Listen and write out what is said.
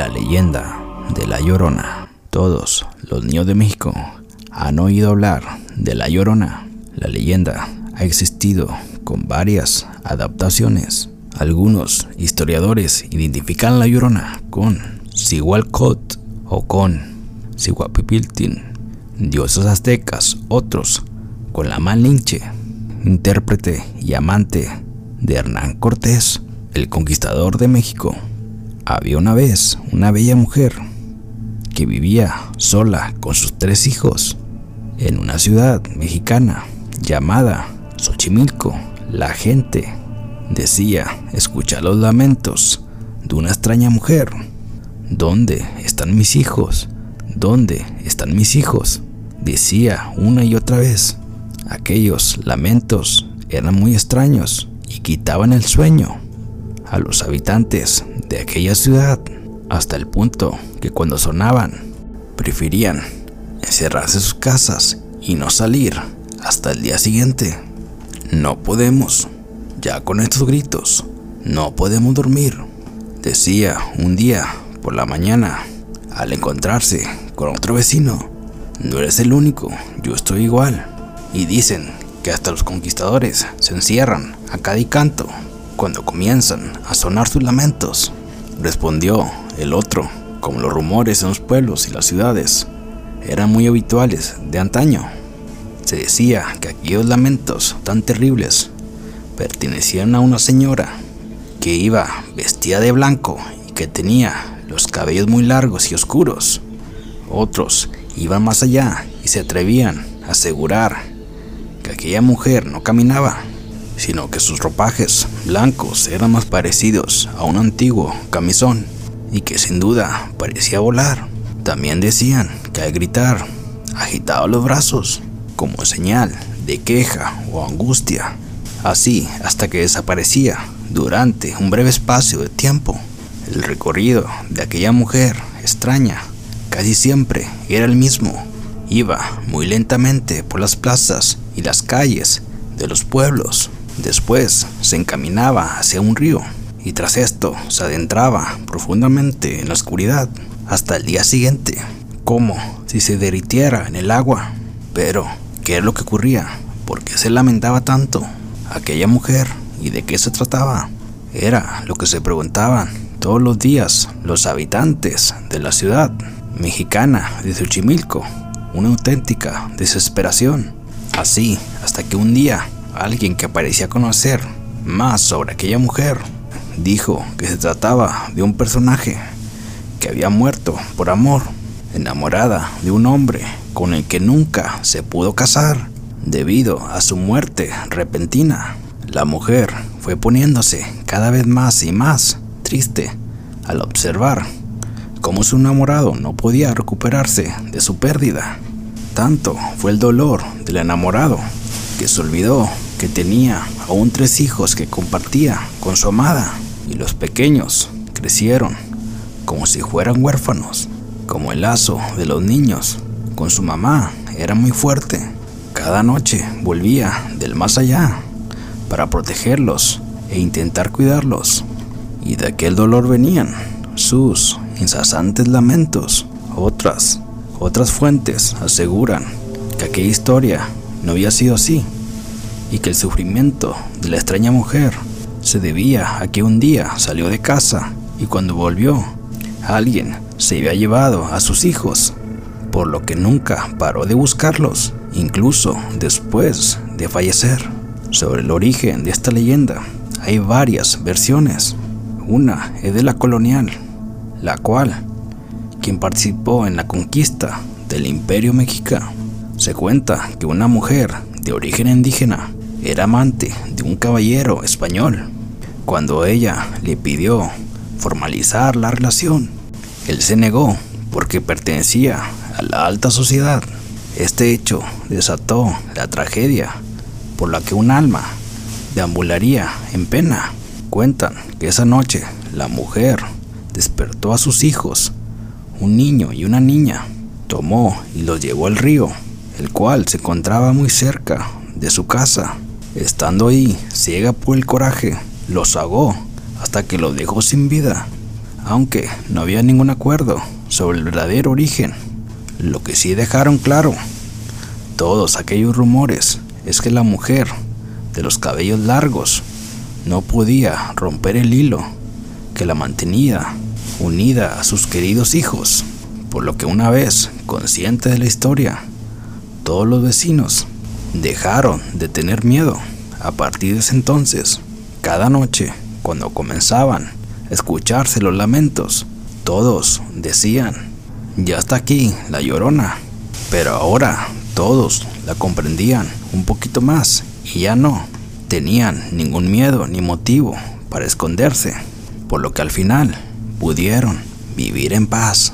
La leyenda de La Llorona. Todos los niños de México han oído hablar de La Llorona. La leyenda ha existido con varias adaptaciones. Algunos historiadores identifican La Llorona con Sihualcot o con Sihuapipiltin, dioses aztecas, otros con la Malinche, intérprete y amante de Hernán Cortés, el conquistador de México. Había una vez una bella mujer que vivía sola con sus tres hijos en una ciudad mexicana llamada Xochimilco. La gente decía escuchar los lamentos de una extraña mujer. ¿Dónde están mis hijos? ¿Dónde están mis hijos? Decía una y otra vez. Aquellos lamentos eran muy extraños y quitaban el sueño a los habitantes de aquella ciudad hasta el punto que cuando sonaban preferían encerrarse en sus casas y no salir hasta el día siguiente. No podemos, ya con estos gritos, no podemos dormir, decía un día por la mañana al encontrarse con otro vecino. No eres el único, yo estoy igual. Y dicen que hasta los conquistadores se encierran a cada canto cuando comienzan a sonar sus lamentos. Respondió el otro, como los rumores en los pueblos y las ciudades eran muy habituales de antaño. Se decía que aquellos lamentos tan terribles pertenecían a una señora que iba vestida de blanco y que tenía los cabellos muy largos y oscuros. Otros iban más allá y se atrevían a asegurar que aquella mujer no caminaba, sino que sus ropajes blancos eran más parecidos a un antiguo camisón y que sin duda parecía volar. También decían que al gritar agitaba los brazos como señal de queja o angustia, así hasta que desaparecía durante un breve espacio de tiempo. El recorrido de aquella mujer extraña casi siempre era el mismo. Iba muy lentamente por las plazas y las calles de los pueblos Después se encaminaba hacia un río y tras esto se adentraba profundamente en la oscuridad hasta el día siguiente, como si se derritiera en el agua. Pero, ¿qué es lo que ocurría? ¿Por qué se lamentaba tanto aquella mujer y de qué se trataba? Era lo que se preguntaban todos los días los habitantes de la ciudad mexicana de Xochimilco, una auténtica desesperación. Así, hasta que un día Alguien que parecía conocer más sobre aquella mujer dijo que se trataba de un personaje que había muerto por amor, enamorada de un hombre con el que nunca se pudo casar debido a su muerte repentina. La mujer fue poniéndose cada vez más y más triste al observar cómo su enamorado no podía recuperarse de su pérdida. Tanto fue el dolor del enamorado que se olvidó que tenía aún tres hijos que compartía con su amada y los pequeños crecieron como si fueran huérfanos, como el lazo de los niños con su mamá era muy fuerte. Cada noche volvía del más allá para protegerlos e intentar cuidarlos. Y de aquel dolor venían sus incesantes lamentos. Otras, otras fuentes aseguran que aquella historia no había sido así y que el sufrimiento de la extraña mujer se debía a que un día salió de casa y cuando volvió alguien se había llevado a sus hijos, por lo que nunca paró de buscarlos, incluso después de fallecer. Sobre el origen de esta leyenda hay varias versiones. Una es de la colonial, la cual, quien participó en la conquista del imperio mexicano, se cuenta que una mujer de origen indígena era amante de un caballero español. Cuando ella le pidió formalizar la relación, él se negó porque pertenecía a la alta sociedad. Este hecho desató la tragedia por la que un alma deambularía en pena. Cuentan que esa noche la mujer despertó a sus hijos, un niño y una niña, tomó y los llevó al río el cual se encontraba muy cerca de su casa. Estando ahí, ciega por el coraje, los ahogó hasta que los dejó sin vida. aunque no había ningún acuerdo sobre el verdadero origen. Lo que sí dejaron claro todos aquellos rumores es que la mujer de los cabellos largos no podía romper el hilo que la mantenía unida a sus queridos hijos, por lo que una vez consciente de la historia, todos los vecinos dejaron de tener miedo. A partir de ese entonces, cada noche, cuando comenzaban a escucharse los lamentos, todos decían, ya está aquí la llorona. Pero ahora todos la comprendían un poquito más y ya no tenían ningún miedo ni motivo para esconderse, por lo que al final pudieron vivir en paz.